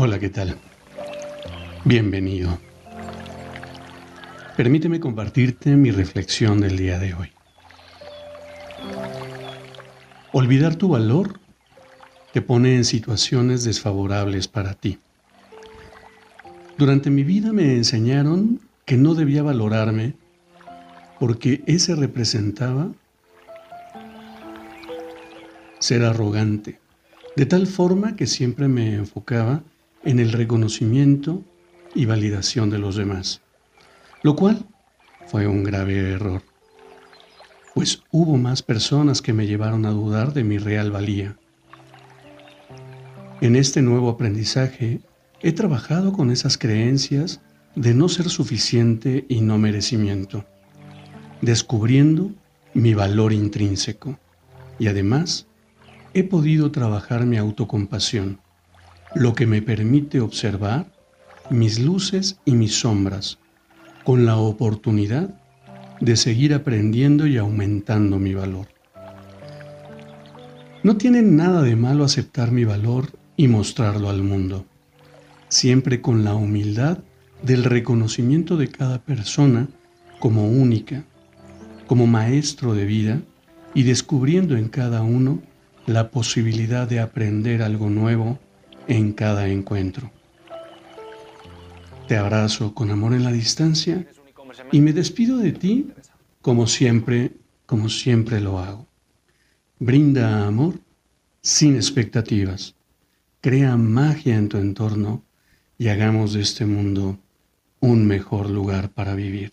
Hola, ¿qué tal? Bienvenido. Permíteme compartirte mi reflexión del día de hoy. Olvidar tu valor te pone en situaciones desfavorables para ti. Durante mi vida me enseñaron que no debía valorarme porque ese representaba ser arrogante, de tal forma que siempre me enfocaba en el reconocimiento y validación de los demás, lo cual fue un grave error, pues hubo más personas que me llevaron a dudar de mi real valía. En este nuevo aprendizaje he trabajado con esas creencias de no ser suficiente y no merecimiento, descubriendo mi valor intrínseco y además he podido trabajar mi autocompasión lo que me permite observar mis luces y mis sombras, con la oportunidad de seguir aprendiendo y aumentando mi valor. No tiene nada de malo aceptar mi valor y mostrarlo al mundo, siempre con la humildad del reconocimiento de cada persona como única, como maestro de vida y descubriendo en cada uno la posibilidad de aprender algo nuevo en cada encuentro. Te abrazo con amor en la distancia y me despido de ti como siempre, como siempre lo hago. Brinda amor sin expectativas. Crea magia en tu entorno y hagamos de este mundo un mejor lugar para vivir.